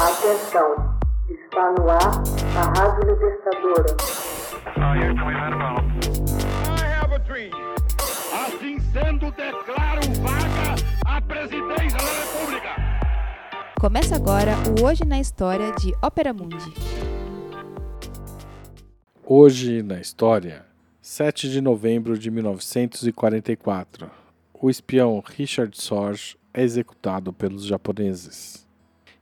Atenção, está no ar a Rádio Libertadora. Assim sendo, declaro vaga a presidência da República. Começa agora o Hoje na História de Ópera Mundi. Hoje na História, 7 de novembro de 1944, o espião Richard Sorge é executado pelos japoneses.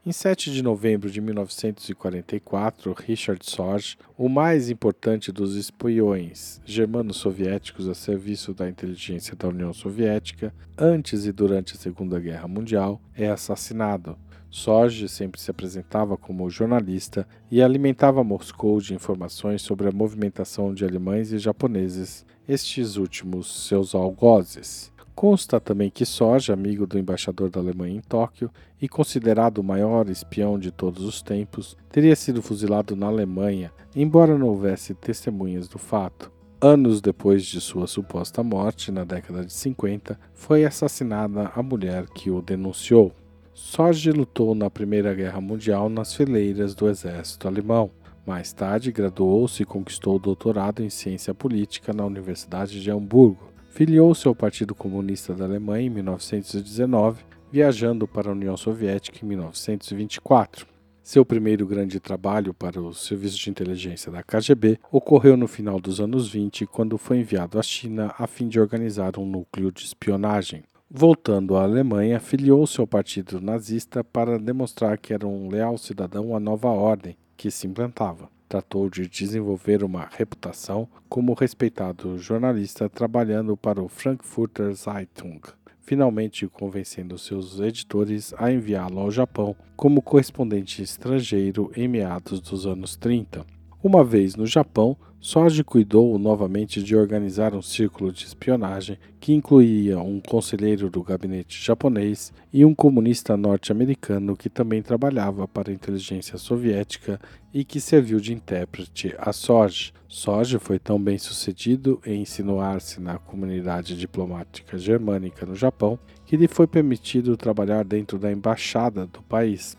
Em 7 de novembro de 1944, Richard Sorge, o mais importante dos espiões germano-soviéticos a serviço da inteligência da União Soviética, antes e durante a Segunda Guerra Mundial, é assassinado. Sorge sempre se apresentava como jornalista e alimentava Moscou de informações sobre a movimentação de alemães e japoneses, estes últimos seus algozes. Consta também que Sorge, amigo do embaixador da Alemanha em Tóquio e considerado o maior espião de todos os tempos, teria sido fuzilado na Alemanha, embora não houvesse testemunhas do fato. Anos depois de sua suposta morte, na década de 50, foi assassinada a mulher que o denunciou. Sorge lutou na Primeira Guerra Mundial nas fileiras do exército alemão. Mais tarde, graduou-se e conquistou o doutorado em ciência política na Universidade de Hamburgo. Filiou-se ao Partido Comunista da Alemanha em 1919, viajando para a União Soviética em 1924. Seu primeiro grande trabalho para o serviço de inteligência da KGB ocorreu no final dos anos 20, quando foi enviado à China a fim de organizar um núcleo de espionagem. Voltando à Alemanha, filiou-se ao partido nazista para demonstrar que era um leal cidadão à nova ordem que se implantava tratou de desenvolver uma reputação como respeitado jornalista trabalhando para o Frankfurter Zeitung, finalmente convencendo seus editores a enviá-lo ao Japão como correspondente estrangeiro em meados dos anos 30. Uma vez no Japão, Sorge cuidou novamente de organizar um círculo de espionagem que incluía um conselheiro do gabinete japonês e um comunista norte-americano que também trabalhava para a inteligência soviética e que serviu de intérprete a Sorge. Sorge foi tão bem sucedido em insinuar-se na comunidade diplomática germânica no Japão que lhe foi permitido trabalhar dentro da embaixada do país,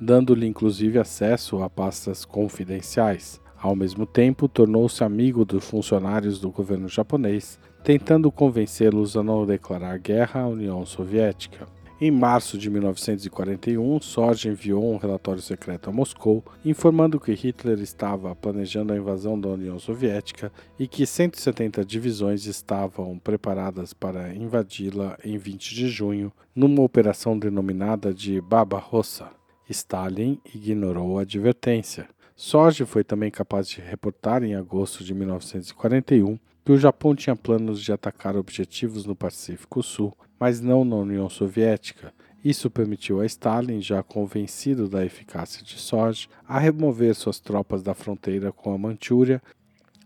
dando-lhe inclusive acesso a pastas confidenciais. Ao mesmo tempo, tornou-se amigo dos funcionários do governo japonês, tentando convencê-los a não declarar guerra à União Soviética. Em março de 1941, Sorge enviou um relatório secreto a Moscou, informando que Hitler estava planejando a invasão da União Soviética e que 170 divisões estavam preparadas para invadi-la em 20 de junho, numa operação denominada de Barbarossa. Stalin ignorou a advertência. Sorge foi também capaz de reportar em agosto de 1941 que o Japão tinha planos de atacar objetivos no Pacífico Sul, mas não na União Soviética. Isso permitiu a Stalin, já convencido da eficácia de Sorge, a remover suas tropas da fronteira com a Manchúria,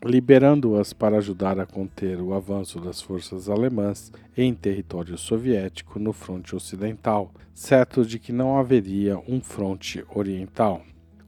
liberando-as para ajudar a conter o avanço das forças alemãs em território soviético no fronte ocidental, certo de que não haveria um fronte oriental.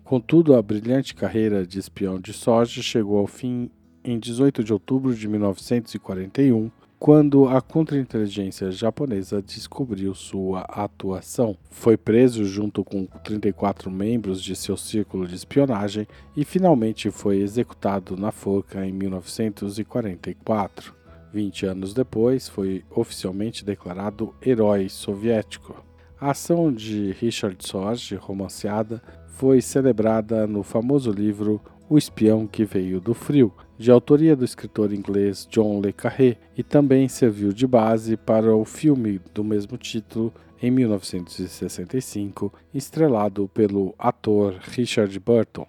Contudo, a brilhante carreira de espião de Sorge chegou ao fim em 18 de outubro de 1941, quando a contra-inteligência japonesa descobriu sua atuação. Foi preso junto com 34 membros de seu círculo de espionagem e finalmente foi executado na forca em 1944. 20 anos depois, foi oficialmente declarado herói soviético. A ação de Richard Sorge, romanceada, foi celebrada no famoso livro O Espião que Veio do Frio, de autoria do escritor inglês John le Carré, e também serviu de base para o filme do mesmo título em 1965, estrelado pelo ator Richard Burton.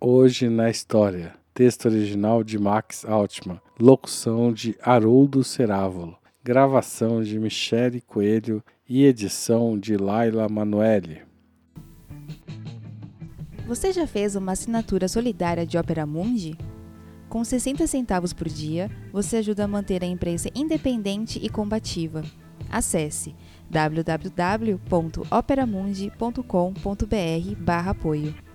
Hoje na História, texto original de Max Altman, locução de Haroldo Cerávolo, gravação de Michele Coelho e edição de Laila Manoeli. Você já fez uma assinatura solidária de Opera Mundi? Com 60 centavos por dia, você ajuda a manter a imprensa independente e combativa. Acesse www.operamundi.com.br/apoio.